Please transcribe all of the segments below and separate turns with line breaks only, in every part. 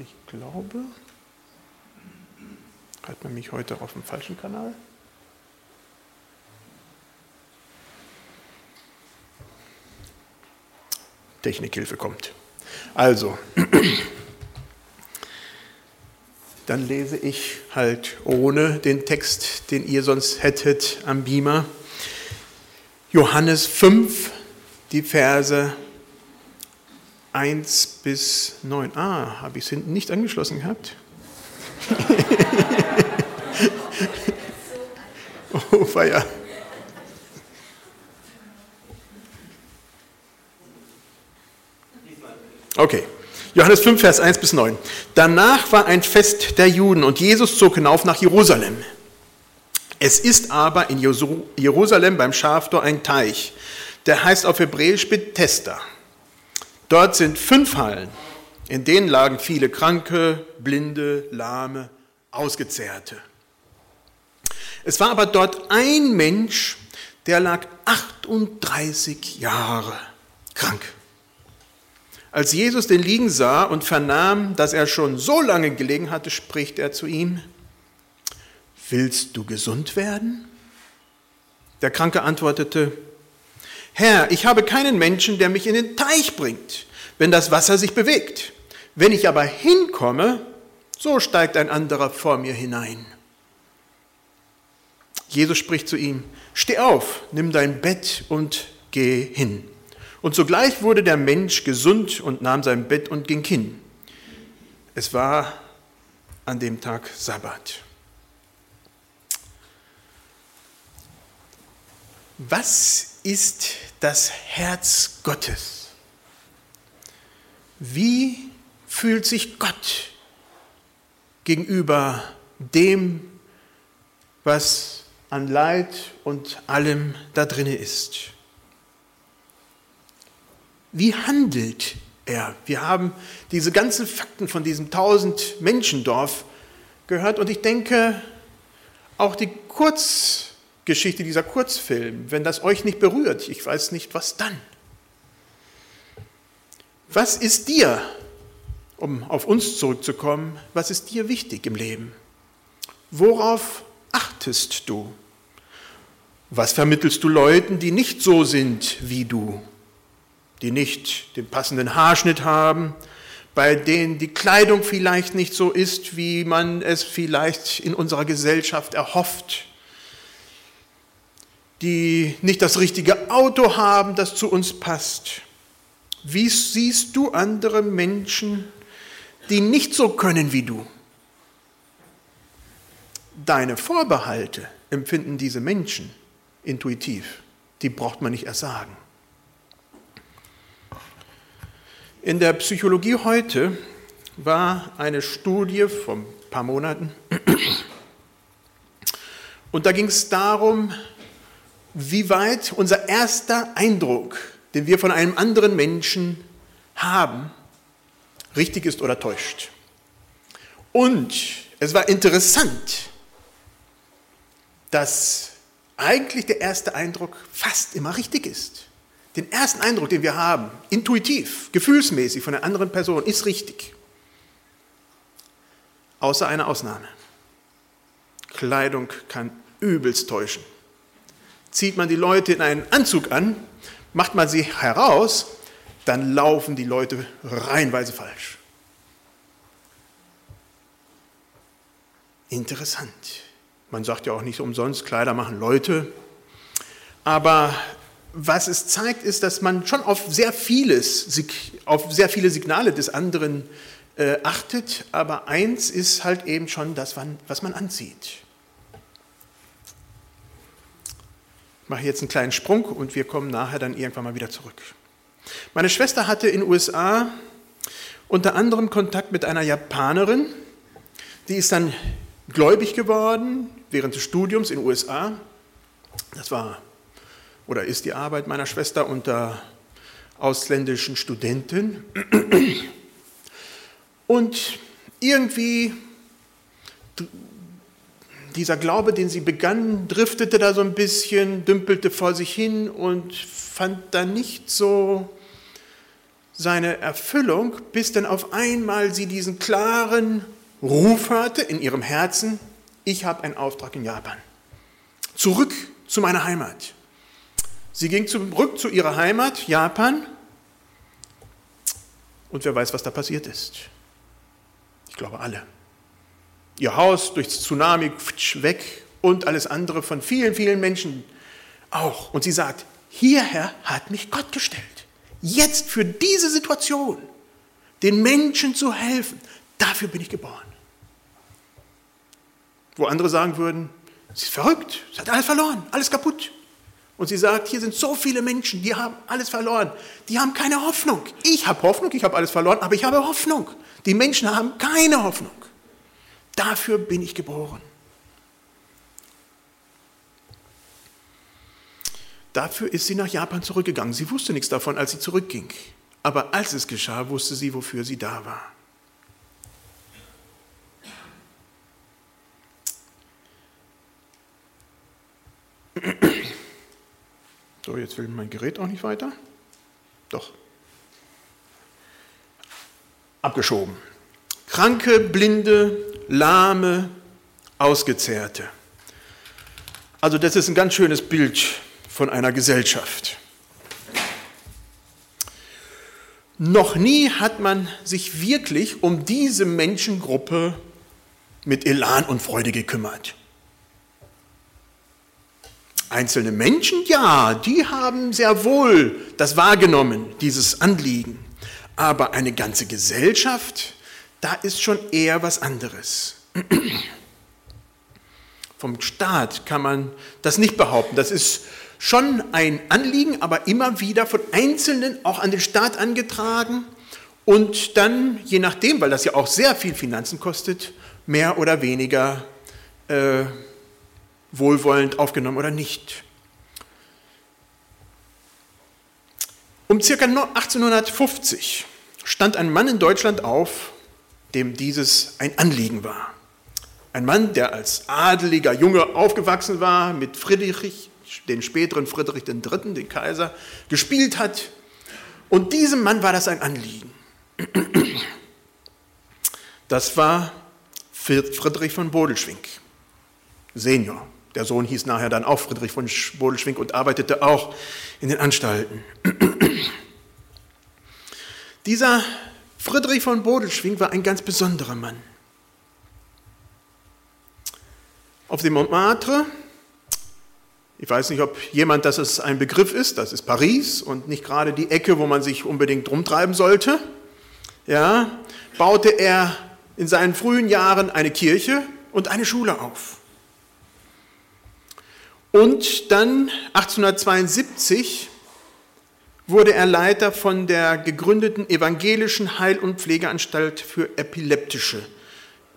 Ich glaube, hat man mich heute auf dem falschen Kanal? Technikhilfe kommt. Also, dann lese ich halt ohne den Text, den ihr sonst hättet am Beamer. Johannes 5, die Verse 1 bis 9. Ah, habe ich es hinten nicht angeschlossen gehabt? oh, Feier. Okay. Johannes 5, Vers 1 bis 9. Danach war ein Fest der Juden und Jesus zog hinauf nach Jerusalem. Es ist aber in Jerusalem beim Schaftor ein Teich, der heißt auf Hebräisch Bethesda. Dort sind fünf Hallen, in denen lagen viele Kranke, Blinde, Lahme, Ausgezehrte. Es war aber dort ein Mensch, der lag 38 Jahre krank. Als Jesus den liegen sah und vernahm, dass er schon so lange gelegen hatte, spricht er zu ihm, Willst du gesund werden? Der Kranke antwortete, Herr, ich habe keinen Menschen, der mich in den Teich bringt, wenn das Wasser sich bewegt. Wenn ich aber hinkomme, so steigt ein anderer vor mir hinein. Jesus spricht zu ihm, Steh auf, nimm dein Bett und geh hin. Und sogleich wurde der Mensch gesund und nahm sein Bett und ging hin. Es war an dem Tag Sabbat. Was ist das Herz Gottes? Wie fühlt sich Gott gegenüber dem, was an Leid und allem da drinne ist? Wie handelt er? Wir haben diese ganzen Fakten von diesem 1000 Menschendorf gehört und ich denke, auch die Kurzgeschichte, dieser Kurzfilm, wenn das euch nicht berührt, ich weiß nicht, was dann. Was ist dir, um auf uns zurückzukommen, was ist dir wichtig im Leben? Worauf achtest du? Was vermittelst du Leuten, die nicht so sind wie du? die nicht den passenden Haarschnitt haben, bei denen die Kleidung vielleicht nicht so ist, wie man es vielleicht in unserer Gesellschaft erhofft, die nicht das richtige Auto haben, das zu uns passt. Wie siehst du andere Menschen, die nicht so können wie du? Deine Vorbehalte empfinden diese Menschen intuitiv. Die braucht man nicht erst sagen. In der Psychologie heute war eine Studie von ein paar Monaten und da ging es darum, wie weit unser erster Eindruck, den wir von einem anderen Menschen haben, richtig ist oder täuscht. Und es war interessant, dass eigentlich der erste Eindruck fast immer richtig ist den ersten Eindruck, den wir haben, intuitiv, gefühlsmäßig von einer anderen Person, ist richtig. Außer einer Ausnahme. Kleidung kann übelst täuschen. Zieht man die Leute in einen Anzug an, macht man sie heraus, dann laufen die Leute reihenweise falsch. Interessant. Man sagt ja auch nicht umsonst, Kleider machen Leute. Aber was es zeigt, ist, dass man schon auf sehr vieles, auf sehr viele Signale des anderen äh, achtet, aber eins ist halt eben schon das, was man anzieht. Ich mache jetzt einen kleinen Sprung und wir kommen nachher dann irgendwann mal wieder zurück. Meine Schwester hatte in den USA unter anderem Kontakt mit einer Japanerin, die ist dann gläubig geworden während des Studiums in den USA. Das war oder ist die Arbeit meiner Schwester unter ausländischen Studenten. Und irgendwie dieser Glaube, den sie begann, driftete da so ein bisschen, dümpelte vor sich hin und fand da nicht so seine Erfüllung, bis dann auf einmal sie diesen klaren Ruf hörte in ihrem Herzen, ich habe einen Auftrag in Japan. Zurück zu meiner Heimat. Sie ging zurück zu ihrer Heimat, Japan, und wer weiß, was da passiert ist. Ich glaube alle. Ihr Haus durch das Tsunami weg und alles andere von vielen, vielen Menschen auch. Und sie sagt, hierher hat mich Gott gestellt. Jetzt für diese Situation, den Menschen zu helfen, dafür bin ich geboren. Wo andere sagen würden, sie ist verrückt, sie hat alles verloren, alles kaputt. Und sie sagt, hier sind so viele Menschen, die haben alles verloren. Die haben keine Hoffnung. Ich habe Hoffnung, ich habe alles verloren, aber ich habe Hoffnung. Die Menschen haben keine Hoffnung. Dafür bin ich geboren. Dafür ist sie nach Japan zurückgegangen. Sie wusste nichts davon, als sie zurückging. Aber als es geschah, wusste sie, wofür sie da war. So, jetzt will mein Gerät auch nicht weiter. Doch. Abgeschoben. Kranke, Blinde, Lahme, Ausgezehrte. Also das ist ein ganz schönes Bild von einer Gesellschaft. Noch nie hat man sich wirklich um diese Menschengruppe mit Elan und Freude gekümmert. Einzelne Menschen, ja, die haben sehr wohl das wahrgenommen, dieses Anliegen. Aber eine ganze Gesellschaft, da ist schon eher was anderes. Vom Staat kann man das nicht behaupten. Das ist schon ein Anliegen, aber immer wieder von Einzelnen auch an den Staat angetragen und dann, je nachdem, weil das ja auch sehr viel Finanzen kostet, mehr oder weniger äh, wohlwollend aufgenommen oder nicht. Um ca. 1850 stand ein Mann in Deutschland auf, dem dieses ein Anliegen war. Ein Mann, der als adeliger Junge aufgewachsen war, mit Friedrich, den späteren Friedrich III., den Kaiser, gespielt hat. Und diesem Mann war das ein Anliegen. Das war Friedrich von Bodelschwing, Senior. Der Sohn hieß nachher dann auch Friedrich von Bodelschwing und arbeitete auch in den Anstalten. Dieser Friedrich von Bodelschwing war ein ganz besonderer Mann. Auf dem Montmartre, ich weiß nicht, ob jemand, dass es ein Begriff ist, das ist Paris und nicht gerade die Ecke, wo man sich unbedingt rumtreiben sollte, ja, baute er in seinen frühen Jahren eine Kirche und eine Schule auf. Und dann 1872 wurde er Leiter von der gegründeten evangelischen Heil- und Pflegeanstalt für Epileptische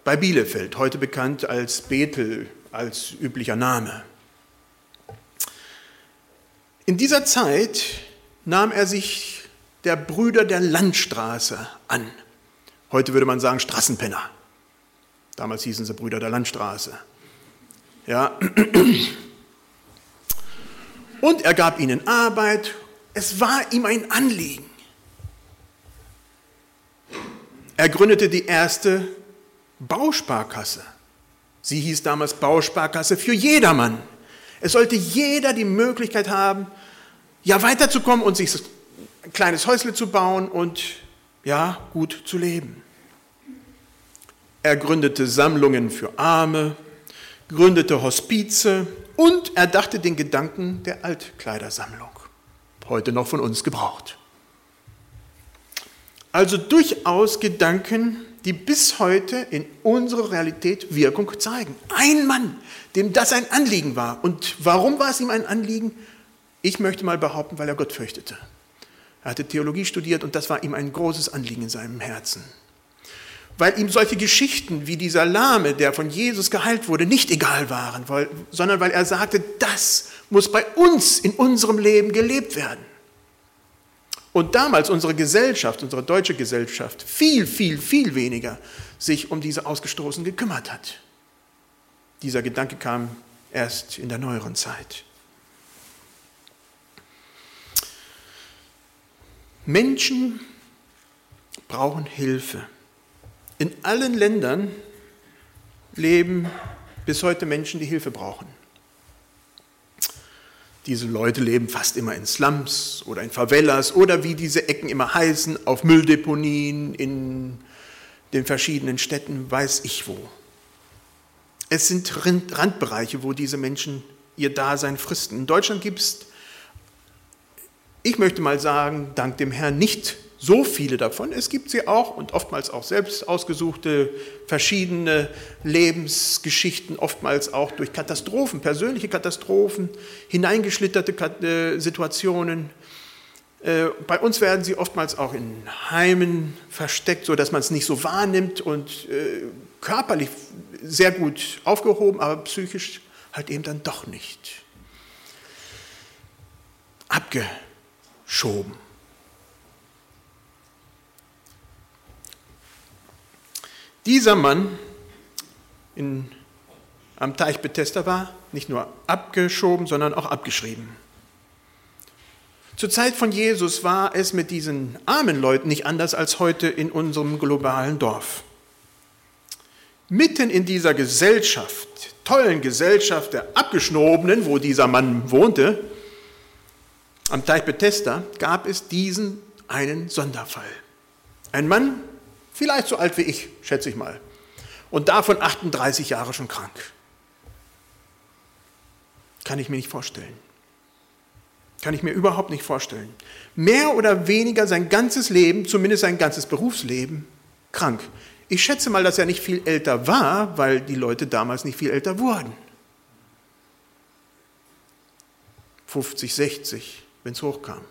bei Bielefeld, heute bekannt als Bethel als üblicher Name. In dieser Zeit nahm er sich der Brüder der Landstraße an. Heute würde man sagen Straßenpenner. Damals hießen sie Brüder der Landstraße. Ja. Und er gab ihnen Arbeit. Es war ihm ein Anliegen. Er gründete die erste Bausparkasse. Sie hieß damals Bausparkasse für jedermann. Es sollte jeder die Möglichkeit haben, ja weiterzukommen und sich ein kleines Häusle zu bauen und ja gut zu leben. Er gründete Sammlungen für Arme, gründete Hospize und er dachte den Gedanken der Altkleidersammlung, heute noch von uns gebraucht. Also durchaus Gedanken, die bis heute in unserer Realität Wirkung zeigen. Ein Mann, dem das ein Anliegen war. Und warum war es ihm ein Anliegen? Ich möchte mal behaupten, weil er Gott fürchtete. Er hatte Theologie studiert und das war ihm ein großes Anliegen in seinem Herzen weil ihm solche Geschichten wie dieser Lahme, der von Jesus geheilt wurde, nicht egal waren, sondern weil er sagte, das muss bei uns in unserem Leben gelebt werden. Und damals unsere Gesellschaft, unsere deutsche Gesellschaft, viel, viel, viel weniger sich um diese Ausgestoßenen gekümmert hat. Dieser Gedanke kam erst in der neueren Zeit. Menschen brauchen Hilfe. In allen Ländern leben bis heute Menschen, die Hilfe brauchen. Diese Leute leben fast immer in Slums oder in Favelas oder wie diese Ecken immer heißen, auf Mülldeponien, in den verschiedenen Städten, weiß ich wo. Es sind Randbereiche, wo diese Menschen ihr Dasein fristen. In Deutschland gibt es, ich möchte mal sagen, dank dem Herrn nicht so viele davon. Es gibt sie auch und oftmals auch selbst ausgesuchte verschiedene Lebensgeschichten, oftmals auch durch Katastrophen, persönliche Katastrophen, hineingeschlitterte äh, Situationen. Äh, bei uns werden sie oftmals auch in Heimen versteckt, sodass man es nicht so wahrnimmt und äh, körperlich sehr gut aufgehoben, aber psychisch halt eben dann doch nicht. Abgeschoben. Dieser Mann in, am Teich Bethesda war nicht nur abgeschoben, sondern auch abgeschrieben. Zur Zeit von Jesus war es mit diesen armen Leuten nicht anders als heute in unserem globalen Dorf. Mitten in dieser Gesellschaft, tollen Gesellschaft der Abgeschnobenen, wo dieser Mann wohnte, am Teich Bethesda, gab es diesen einen Sonderfall. Ein Mann, Vielleicht so alt wie ich, schätze ich mal. Und davon 38 Jahre schon krank. Kann ich mir nicht vorstellen. Kann ich mir überhaupt nicht vorstellen. Mehr oder weniger sein ganzes Leben, zumindest sein ganzes Berufsleben, krank. Ich schätze mal, dass er nicht viel älter war, weil die Leute damals nicht viel älter wurden. 50, 60, wenn es hochkam.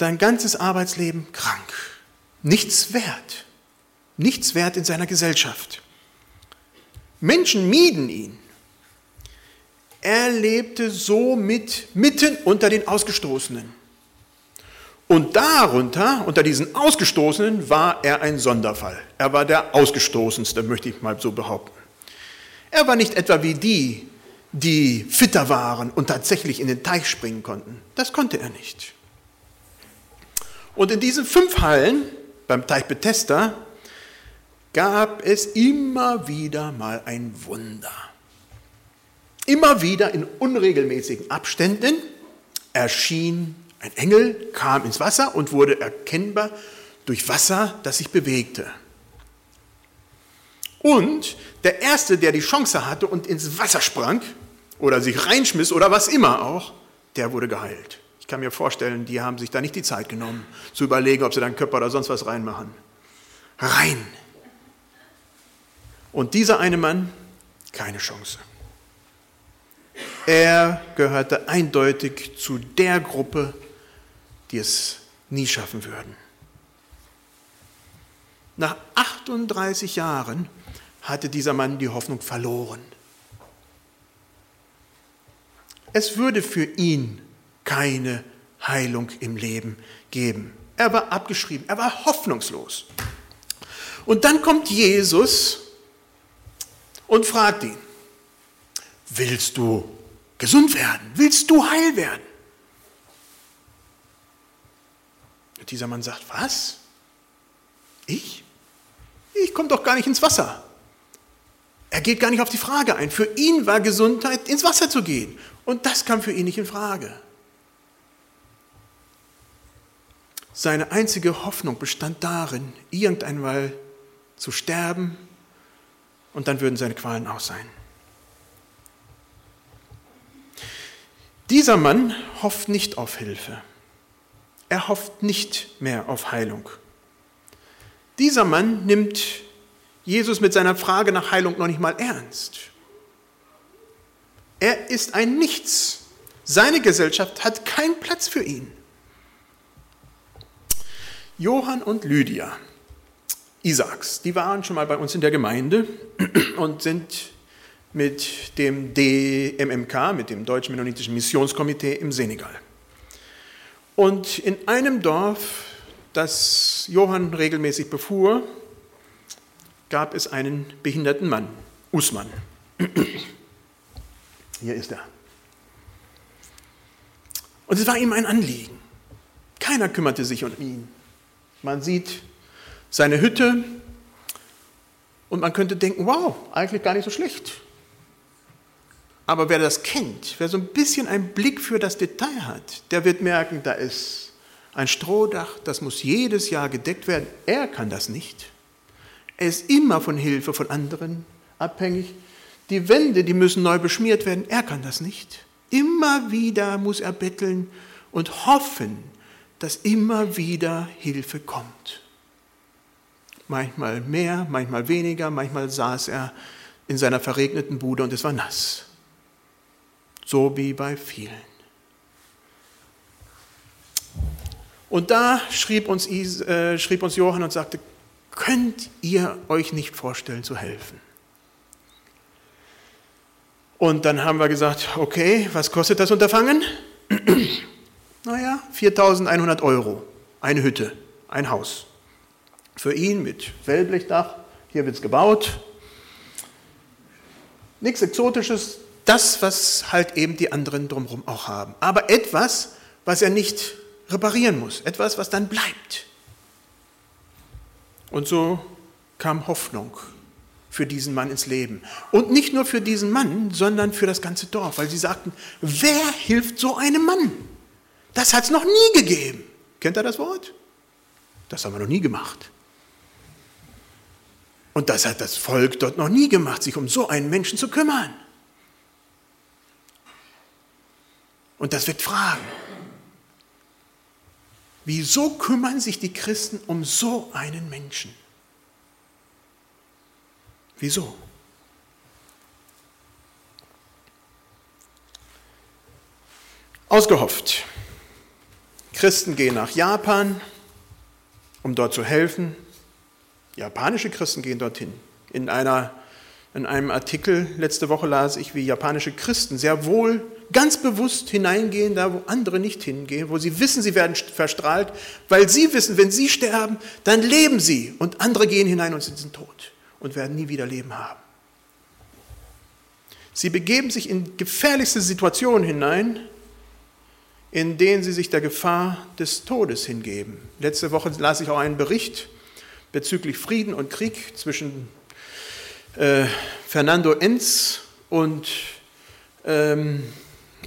Sein ganzes Arbeitsleben krank, nichts wert, nichts wert in seiner Gesellschaft. Menschen mieden ihn. Er lebte somit mitten unter den Ausgestoßenen. Und darunter, unter diesen Ausgestoßenen, war er ein Sonderfall. Er war der Ausgestoßenste, möchte ich mal so behaupten. Er war nicht etwa wie die, die fitter waren und tatsächlich in den Teich springen konnten. Das konnte er nicht. Und in diesen fünf Hallen beim Teich Bethesda gab es immer wieder mal ein Wunder. Immer wieder in unregelmäßigen Abständen erschien ein Engel, kam ins Wasser und wurde erkennbar durch Wasser, das sich bewegte. Und der Erste, der die Chance hatte und ins Wasser sprang oder sich reinschmiss oder was immer auch, der wurde geheilt kann mir vorstellen, die haben sich da nicht die Zeit genommen, zu überlegen, ob sie dann Köpfer oder sonst was reinmachen. Rein. Und dieser eine Mann, keine Chance. Er gehörte eindeutig zu der Gruppe, die es nie schaffen würden. Nach 38 Jahren hatte dieser Mann die Hoffnung verloren. Es würde für ihn keine Heilung im Leben geben. Er war abgeschrieben, er war hoffnungslos. Und dann kommt Jesus und fragt ihn, willst du gesund werden? Willst du heil werden? Und dieser Mann sagt, was? Ich? Ich komme doch gar nicht ins Wasser. Er geht gar nicht auf die Frage ein. Für ihn war Gesundheit, ins Wasser zu gehen. Und das kam für ihn nicht in Frage. Seine einzige Hoffnung bestand darin, irgendeinmal zu sterben und dann würden seine Qualen aus sein. Dieser Mann hofft nicht auf Hilfe. Er hofft nicht mehr auf Heilung. Dieser Mann nimmt Jesus mit seiner Frage nach Heilung noch nicht mal ernst. Er ist ein Nichts. Seine Gesellschaft hat keinen Platz für ihn. Johann und Lydia Isaacs, die waren schon mal bei uns in der Gemeinde und sind mit dem DMMK, mit dem Deutschen Mennonitischen Missionskomitee im Senegal. Und in einem Dorf, das Johann regelmäßig befuhr, gab es einen behinderten Mann, Usman. Hier ist er. Und es war ihm ein Anliegen. Keiner kümmerte sich um ihn. Man sieht seine Hütte und man könnte denken, wow, eigentlich gar nicht so schlecht. Aber wer das kennt, wer so ein bisschen einen Blick für das Detail hat, der wird merken, da ist ein Strohdach, das muss jedes Jahr gedeckt werden. Er kann das nicht. Er ist immer von Hilfe von anderen abhängig. Die Wände, die müssen neu beschmiert werden. Er kann das nicht. Immer wieder muss er betteln und hoffen, dass immer wieder Hilfe kommt. Manchmal mehr, manchmal weniger, manchmal saß er in seiner verregneten Bude und es war nass. So wie bei vielen. Und da schrieb uns, äh, schrieb uns Johann und sagte, könnt ihr euch nicht vorstellen zu helfen? Und dann haben wir gesagt, okay, was kostet das Unterfangen? naja, 4100 Euro, eine Hütte, ein Haus. Für ihn mit Wellblechdach, hier wird es gebaut. Nichts Exotisches, das, was halt eben die anderen drumherum auch haben. Aber etwas, was er nicht reparieren muss, etwas, was dann bleibt. Und so kam Hoffnung für diesen Mann ins Leben. Und nicht nur für diesen Mann, sondern für das ganze Dorf, weil sie sagten, wer hilft so einem Mann? Das hat es noch nie gegeben. Kennt ihr das Wort? Das haben wir noch nie gemacht. Und das hat das Volk dort noch nie gemacht, sich um so einen Menschen zu kümmern. Und das wird fragen. Wieso kümmern sich die Christen um so einen Menschen? Wieso? Ausgehofft. Christen gehen nach Japan, um dort zu helfen. Japanische Christen gehen dorthin. In, einer, in einem Artikel letzte Woche las ich, wie japanische Christen sehr wohl ganz bewusst hineingehen, da wo andere nicht hingehen, wo sie wissen, sie werden verstrahlt, weil sie wissen, wenn sie sterben, dann leben sie und andere gehen hinein und sind tot und werden nie wieder Leben haben. Sie begeben sich in gefährlichste Situationen hinein, in denen sie sich der Gefahr des Todes hingeben. Letzte Woche las ich auch einen Bericht bezüglich Frieden und Krieg zwischen äh, Fernando Enz und ähm,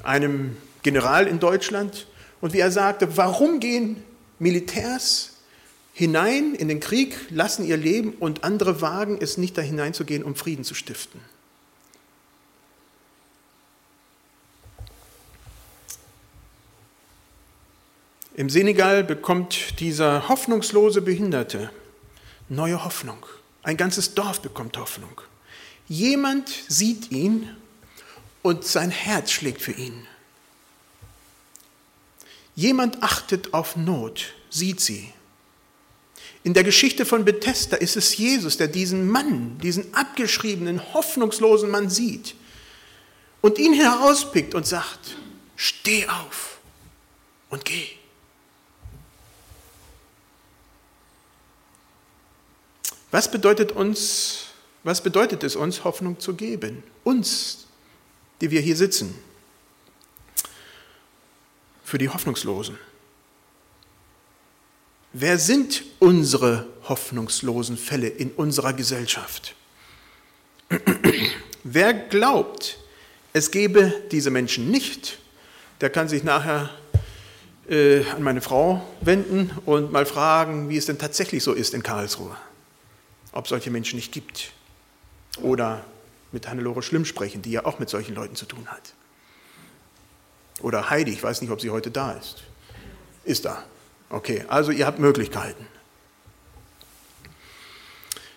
einem General in Deutschland und wie er sagte, warum gehen Militärs hinein in den Krieg, lassen ihr Leben und andere wagen es nicht da hineinzugehen, um Frieden zu stiften. Im Senegal bekommt dieser hoffnungslose Behinderte neue Hoffnung. Ein ganzes Dorf bekommt Hoffnung. Jemand sieht ihn und sein Herz schlägt für ihn. Jemand achtet auf Not, sieht sie. In der Geschichte von Bethesda ist es Jesus, der diesen Mann, diesen abgeschriebenen, hoffnungslosen Mann sieht und ihn herauspickt und sagt, steh auf und geh. Was bedeutet uns, was bedeutet es uns, Hoffnung zu geben? Uns, die wir hier sitzen, für die Hoffnungslosen. Wer sind unsere hoffnungslosen Fälle in unserer Gesellschaft? Wer glaubt, es gebe diese Menschen nicht, der kann sich nachher äh, an meine Frau wenden und mal fragen, wie es denn tatsächlich so ist in Karlsruhe. Ob solche Menschen nicht gibt. Oder mit Hannelore Schlimm sprechen, die ja auch mit solchen Leuten zu tun hat. Oder Heidi, ich weiß nicht, ob sie heute da ist. Ist da. Okay, also ihr habt Möglichkeiten.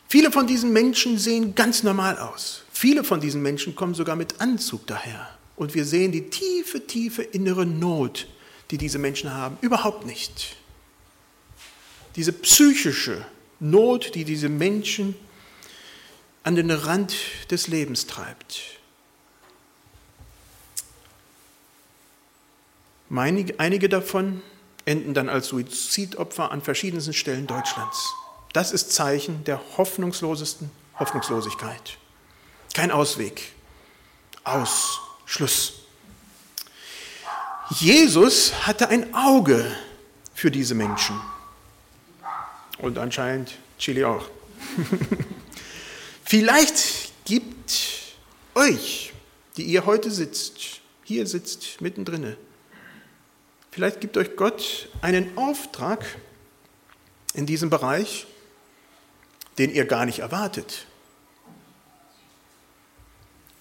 Viele von diesen Menschen sehen ganz normal aus. Viele von diesen Menschen kommen sogar mit Anzug daher. Und wir sehen die tiefe, tiefe innere Not, die diese Menschen haben, überhaupt nicht. Diese psychische Not, die diese Menschen an den Rand des Lebens treibt. Einige davon enden dann als Suizidopfer an verschiedensten Stellen Deutschlands. Das ist Zeichen der hoffnungslosesten Hoffnungslosigkeit. Kein Ausweg. Aus. Schluss. Jesus hatte ein Auge für diese Menschen. Und anscheinend Chili auch. Vielleicht gibt euch, die ihr heute sitzt, hier sitzt mittendrin, vielleicht gibt euch Gott einen Auftrag in diesem Bereich, den ihr gar nicht erwartet.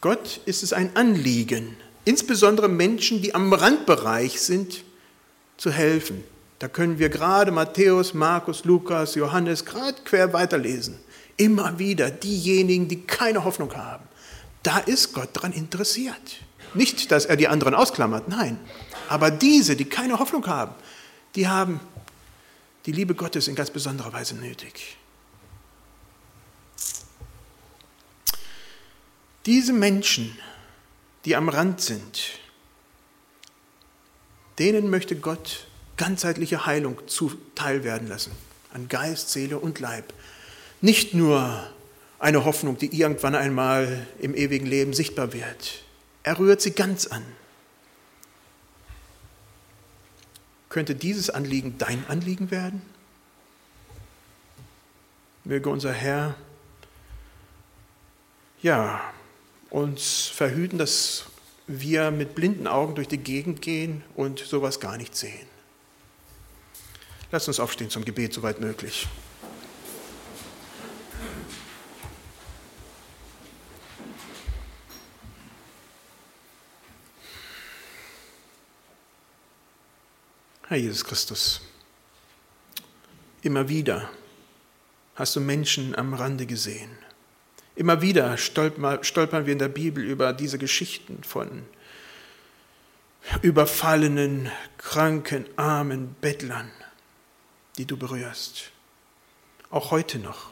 Gott ist es ein Anliegen, insbesondere Menschen, die am Randbereich sind, zu helfen. Da können wir gerade Matthäus, Markus, Lukas, Johannes gerade quer weiterlesen. Immer wieder diejenigen, die keine Hoffnung haben. Da ist Gott daran interessiert. Nicht, dass er die anderen ausklammert, nein. Aber diese, die keine Hoffnung haben, die haben die Liebe Gottes in ganz besonderer Weise nötig. Diese Menschen, die am Rand sind, denen möchte Gott ganzheitliche Heilung zuteil werden lassen, an Geist, Seele und Leib. Nicht nur eine Hoffnung, die irgendwann einmal im ewigen Leben sichtbar wird. Er rührt sie ganz an. Könnte dieses Anliegen dein Anliegen werden? Möge unser Herr ja, uns verhüten, dass wir mit blinden Augen durch die Gegend gehen und sowas gar nicht sehen. Lass uns aufstehen zum Gebet, soweit möglich. Herr Jesus Christus, immer wieder hast du Menschen am Rande gesehen Immer wieder stolpern wir in der Bibel über diese Geschichten von überfallenen, kranken, armen Bettlern, die du berührst. Auch heute noch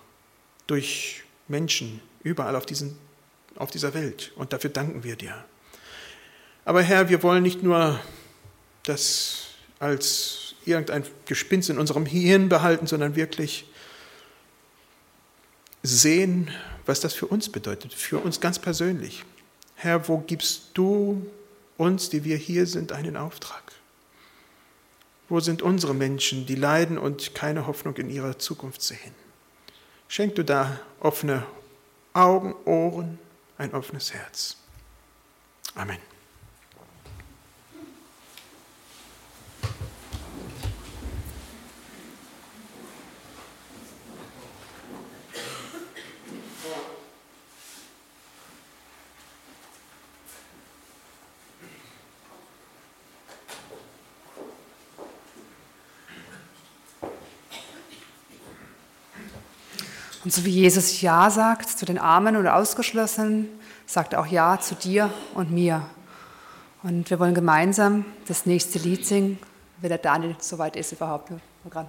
durch Menschen überall auf, diesen, auf dieser Welt. Und dafür danken wir dir. Aber Herr, wir wollen nicht nur das als irgendein Gespinst in unserem Hirn behalten, sondern wirklich sehen, was das für uns bedeutet, für uns ganz persönlich. Herr, wo gibst du uns, die wir hier sind, einen Auftrag? Wo sind unsere Menschen, die leiden und keine Hoffnung in ihrer Zukunft sehen? Schenk du da offene Augen, Ohren, ein offenes Herz. Amen.
Und so wie Jesus Ja sagt zu den Armen und Ausgeschlossenen, sagt auch Ja zu dir und mir. Und wir wollen gemeinsam das nächste Lied singen, wenn der Daniel soweit ist überhaupt. Gerade.